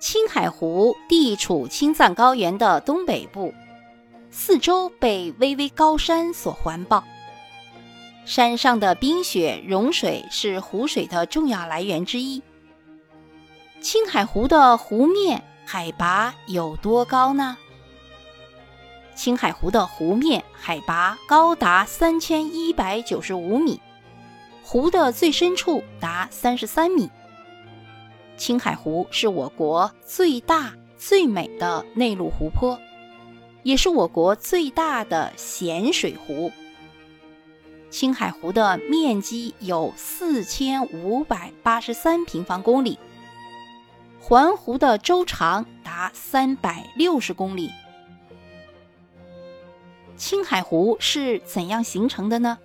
青海湖地处青藏高原的东北部，四周被巍巍高山所环抱。山上的冰雪融水是湖水的重要来源之一。青海湖的湖面海拔有多高呢？青海湖的湖面海拔高达三千一百九十五米，湖的最深处达三十三米。青海湖是我国最大最美的内陆湖泊，也是我国最大的咸水湖。青海湖的面积有四千五百八十三平方公里，环湖的周长达三百六十公里。青海湖是怎样形成的呢？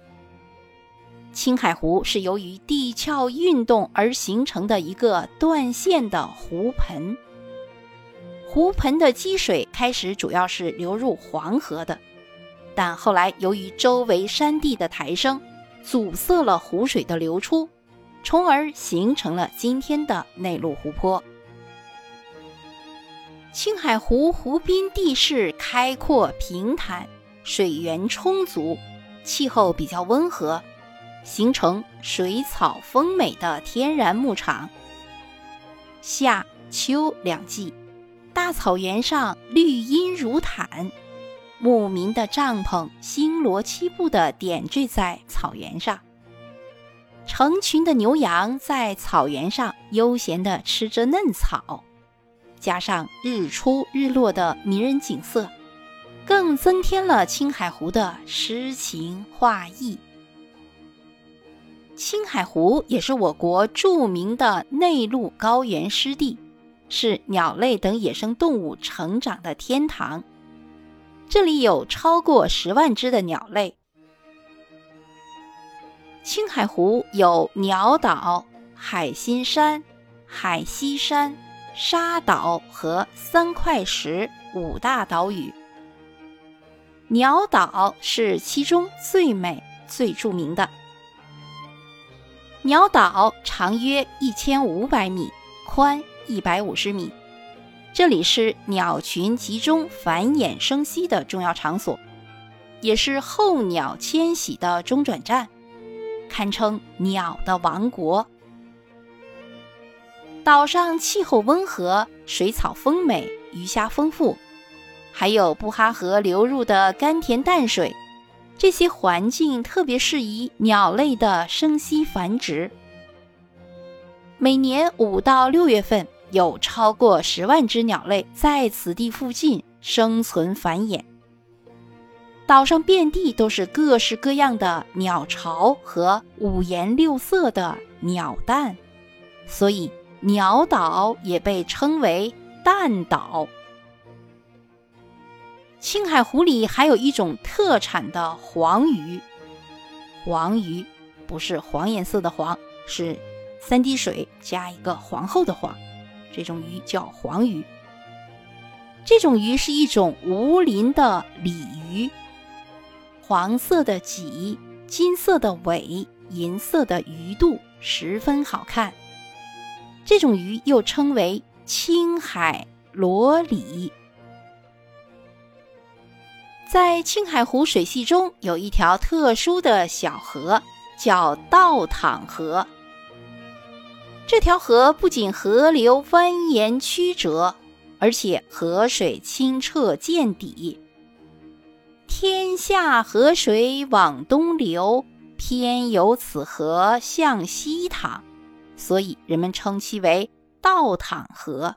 青海湖是由于地壳运动而形成的一个断线的湖盆。湖盆的积水开始主要是流入黄河的，但后来由于周围山地的抬升，阻塞了湖水的流出，从而形成了今天的内陆湖泊。青海湖湖滨地势开阔平坦，水源充足，气候比较温和。形成水草丰美的天然牧场。夏秋两季，大草原上绿荫如毯，牧民的帐篷星罗棋布地点缀在草原上。成群的牛羊在草原上悠闲地吃着嫩草，加上日出日落的迷人景色，更增添了青海湖的诗情画意。青海湖也是我国著名的内陆高原湿地，是鸟类等野生动物成长的天堂。这里有超过十万只的鸟类。青海湖有鸟岛、海心山、海西山、沙岛和三块石五大岛屿。鸟岛是其中最美、最著名的。鸟岛长约一千五百米，宽一百五十米，这里是鸟群集中繁衍生息的重要场所，也是候鸟迁徙的中转站，堪称鸟的王国。岛上气候温和，水草丰美，鱼虾丰富，还有布哈河流入的甘甜淡水。这些环境特别适宜鸟类的生息繁殖。每年五到六月份，有超过十万只鸟类在此地附近生存繁衍。岛上遍地都是各式各样的鸟巢和五颜六色的鸟蛋，所以鸟岛也被称为蛋岛。青海湖里还有一种特产的黄鱼，黄鱼不是黄颜色的黄，是三滴水加一个皇后的皇，这种鱼叫黄鱼。这种鱼是一种无鳞的鲤鱼，黄色的脊，金色的尾，银色的鱼肚，十分好看。这种鱼又称为青海螺鲤。在青海湖水系中有一条特殊的小河，叫倒淌河。这条河不仅河流蜿蜒曲折，而且河水清澈见底。天下河水往东流，偏由此河向西淌，所以人们称其为倒淌河。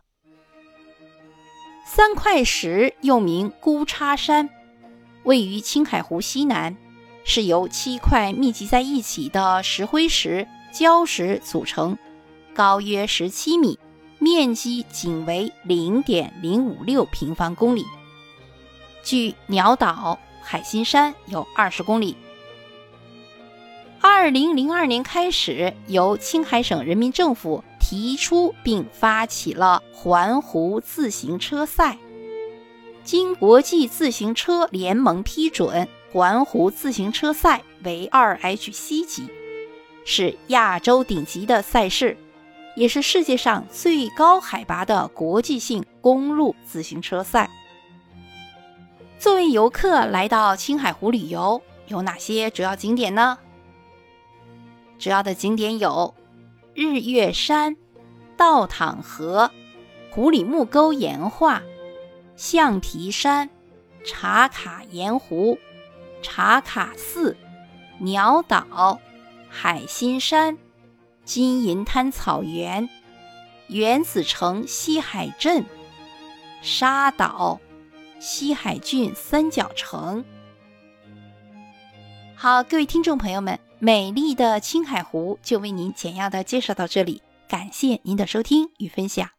三块石又名孤叉山。位于青海湖西南，是由七块密集在一起的石灰石、礁石组成，高约十七米，面积仅为零点零五六平方公里，距鸟岛、海心山有二十公里。二零零二年开始，由青海省人民政府提出并发起了环湖自行车赛。经国际自行车联盟批准，环湖自行车赛为二 HC 级，是亚洲顶级的赛事，也是世界上最高海拔的国际性公路自行车赛。作为游客来到青海湖旅游，有哪些主要景点呢？主要的景点有日月山、倒淌河、湖里木沟岩画、象皮山、茶卡盐湖、茶卡寺、鸟岛、海心山、金银滩草原、原子城西海镇、沙岛、西海郡三角城。好，各位听众朋友们，美丽的青海湖就为您简要的介绍到这里，感谢您的收听与分享。